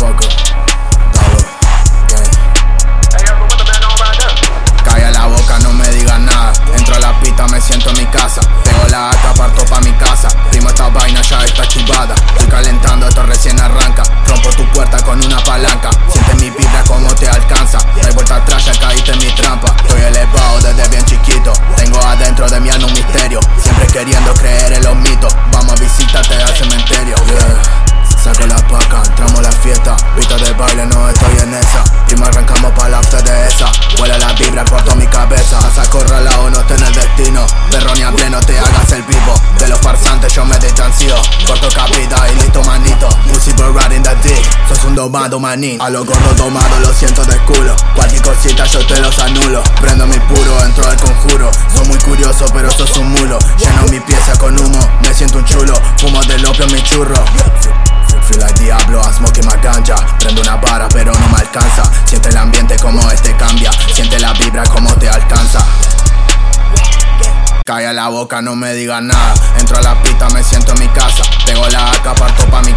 motherfucker. Dollar, la boca, no me digas nada. Entro a la pista, me siento en mi casa. Tengo la AK, parto pa' mi casa. Primo, esta vaina ya está chubada. Estoy calentando, esto recién arranca. Rompo tu puerta con una palanca. Siente mi vibra como te alcanza. No hay vuelta atrás, ya caíste en mi trampa. Estoy elevado desde bien chiquito. Tengo adentro de mí alma un misterio. Siempre queriendo creer en los mitos. Vamos a visitarte, a fiesta Vista de baile, no estoy en esa. Prima arrancamos pa' la de esa. Huele la vibra, corto mi cabeza. Saco o no en el destino. Perronia pleno, te hagas el vivo. De los farsantes yo me distancio. Corto capita y listo manito. Pussy riding the dick. Sos un domado manín. A los gordos tomados lo siento de culo. Cualquier cosita yo te los anulo. Prendo mi puro, entro al conjuro. Soy muy curioso pero sos un mulo. Lleno mi pieza con humo, me siento un chulo. Fumo del opio mi churro. Feel like diablo, I smoking Prendo una vara pero no me alcanza. Siente el ambiente como este cambia. Siente la vibra como te alcanza. Calla la boca, no me digas nada. Entro a la pista, me siento en mi casa. Tengo la AK, parto pa' mi